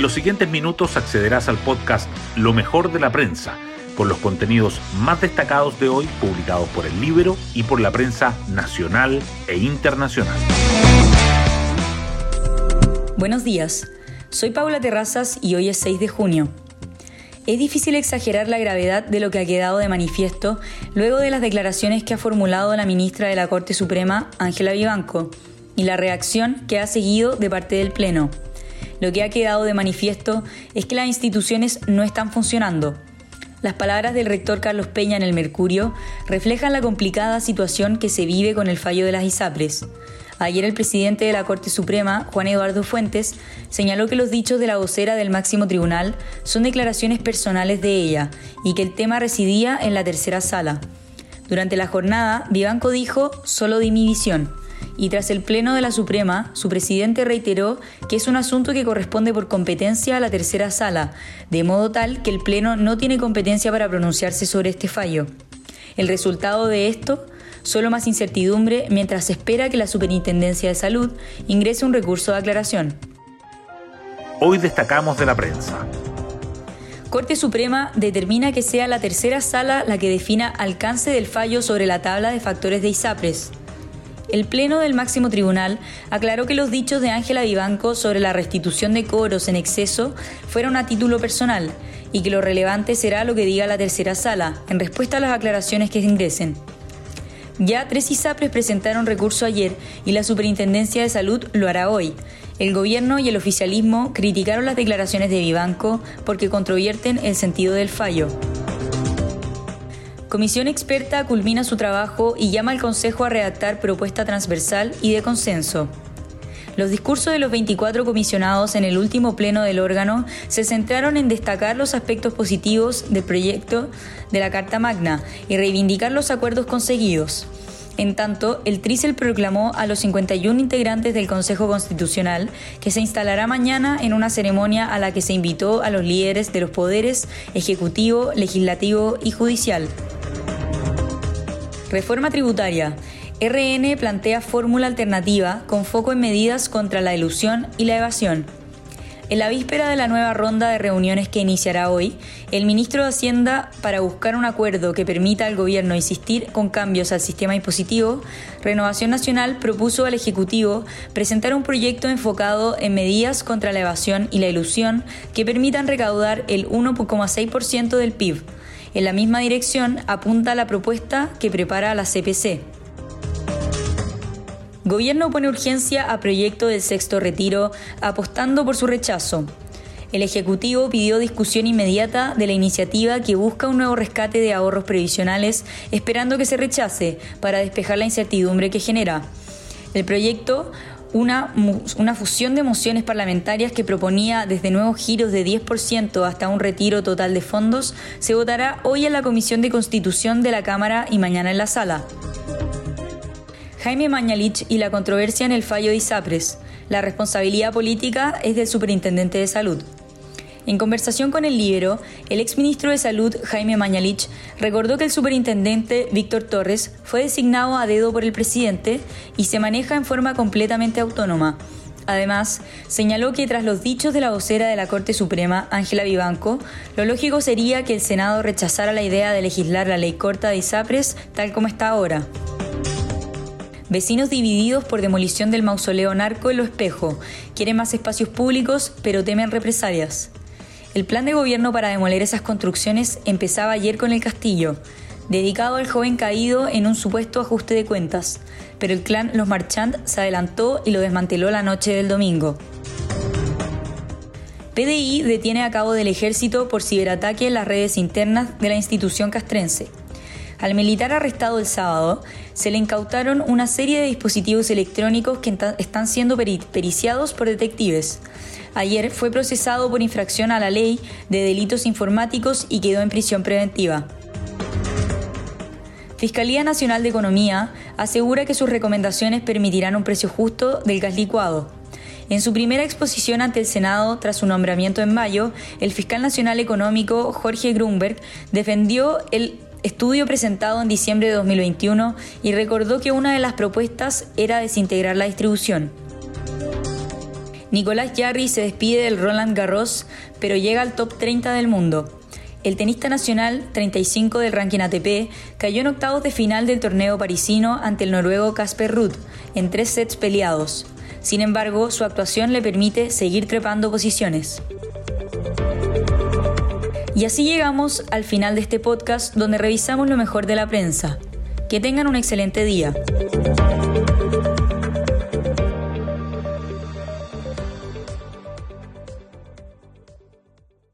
En los siguientes minutos accederás al podcast Lo mejor de la prensa, con los contenidos más destacados de hoy publicados por el libro y por la prensa nacional e internacional. Buenos días, soy Paula Terrazas y hoy es 6 de junio. Es difícil exagerar la gravedad de lo que ha quedado de manifiesto luego de las declaraciones que ha formulado la ministra de la Corte Suprema, Ángela Vivanco, y la reacción que ha seguido de parte del Pleno. Lo que ha quedado de manifiesto es que las instituciones no están funcionando. Las palabras del rector Carlos Peña en el Mercurio reflejan la complicada situación que se vive con el fallo de las ISAPRES. Ayer el presidente de la Corte Suprema, Juan Eduardo Fuentes, señaló que los dichos de la vocera del máximo tribunal son declaraciones personales de ella y que el tema residía en la tercera sala. Durante la jornada, Vivanco dijo, solo di mi visión. Y tras el pleno de la Suprema, su presidente reiteró que es un asunto que corresponde por competencia a la tercera sala, de modo tal que el pleno no tiene competencia para pronunciarse sobre este fallo. El resultado de esto solo más incertidumbre mientras se espera que la Superintendencia de Salud ingrese un recurso de aclaración. Hoy destacamos de la prensa. Corte Suprema determina que sea la tercera sala la que defina alcance del fallo sobre la tabla de factores de ISAPRES. El Pleno del Máximo Tribunal aclaró que los dichos de Ángela Vivanco sobre la restitución de cobros en exceso fueron a título personal y que lo relevante será lo que diga la tercera sala, en respuesta a las aclaraciones que ingresen. Ya tres ISAPRES presentaron recurso ayer y la Superintendencia de Salud lo hará hoy. El gobierno y el oficialismo criticaron las declaraciones de Vivanco porque controvierten el sentido del fallo. Comisión experta culmina su trabajo y llama al Consejo a redactar propuesta transversal y de consenso. Los discursos de los 24 comisionados en el último pleno del órgano se centraron en destacar los aspectos positivos del proyecto de la Carta Magna y reivindicar los acuerdos conseguidos. En tanto, el TRICEL proclamó a los 51 integrantes del Consejo Constitucional que se instalará mañana en una ceremonia a la que se invitó a los líderes de los poderes ejecutivo, legislativo y judicial. Reforma tributaria. RN plantea fórmula alternativa con foco en medidas contra la ilusión y la evasión. En la víspera de la nueva ronda de reuniones que iniciará hoy, el ministro de Hacienda, para buscar un acuerdo que permita al gobierno insistir con cambios al sistema impositivo, Renovación Nacional propuso al Ejecutivo presentar un proyecto enfocado en medidas contra la evasión y la ilusión que permitan recaudar el 1,6% del PIB. En la misma dirección apunta la propuesta que prepara la CPC. Gobierno pone urgencia a proyecto del sexto retiro, apostando por su rechazo. El Ejecutivo pidió discusión inmediata de la iniciativa que busca un nuevo rescate de ahorros previsionales, esperando que se rechace para despejar la incertidumbre que genera. El proyecto una, una, fusión de mociones parlamentarias que proponía desde nuevos giros de 10% hasta un retiro total de fondos, se votará hoy en la Comisión de Constitución de la Cámara y mañana en la sala. Jaime Mañalich y la controversia en el fallo de ISAPRES. La responsabilidad política es del Superintendente de Salud. En conversación con el Libero, el exministro de Salud, Jaime Mañalich, recordó que el superintendente, Víctor Torres, fue designado a dedo por el presidente y se maneja en forma completamente autónoma. Además, señaló que tras los dichos de la vocera de la Corte Suprema, Ángela Vivanco, lo lógico sería que el Senado rechazara la idea de legislar la ley corta de ISAPRES tal como está ahora. Vecinos divididos por demolición del mausoleo narco en Lo Espejo. Quieren más espacios públicos, pero temen represalias. El plan de gobierno para demoler esas construcciones empezaba ayer con el castillo, dedicado al joven caído en un supuesto ajuste de cuentas, pero el clan Los Marchand se adelantó y lo desmanteló la noche del domingo. PDI detiene a cabo del ejército por ciberataque en las redes internas de la institución castrense. Al militar arrestado el sábado, se le incautaron una serie de dispositivos electrónicos que están siendo periciados por detectives. Ayer fue procesado por infracción a la ley de delitos informáticos y quedó en prisión preventiva. Fiscalía Nacional de Economía asegura que sus recomendaciones permitirán un precio justo del gas licuado. En su primera exposición ante el Senado tras su nombramiento en mayo, el fiscal nacional económico Jorge Grunberg defendió el estudio presentado en diciembre de 2021 y recordó que una de las propuestas era desintegrar la distribución. Nicolás Jarry se despide del Roland Garros, pero llega al top 30 del mundo. El tenista nacional, 35 del ranking ATP, cayó en octavos de final del torneo parisino ante el noruego Casper Ruud, en tres sets peleados. Sin embargo, su actuación le permite seguir trepando posiciones. Y así llegamos al final de este podcast donde revisamos lo mejor de la prensa. Que tengan un excelente día.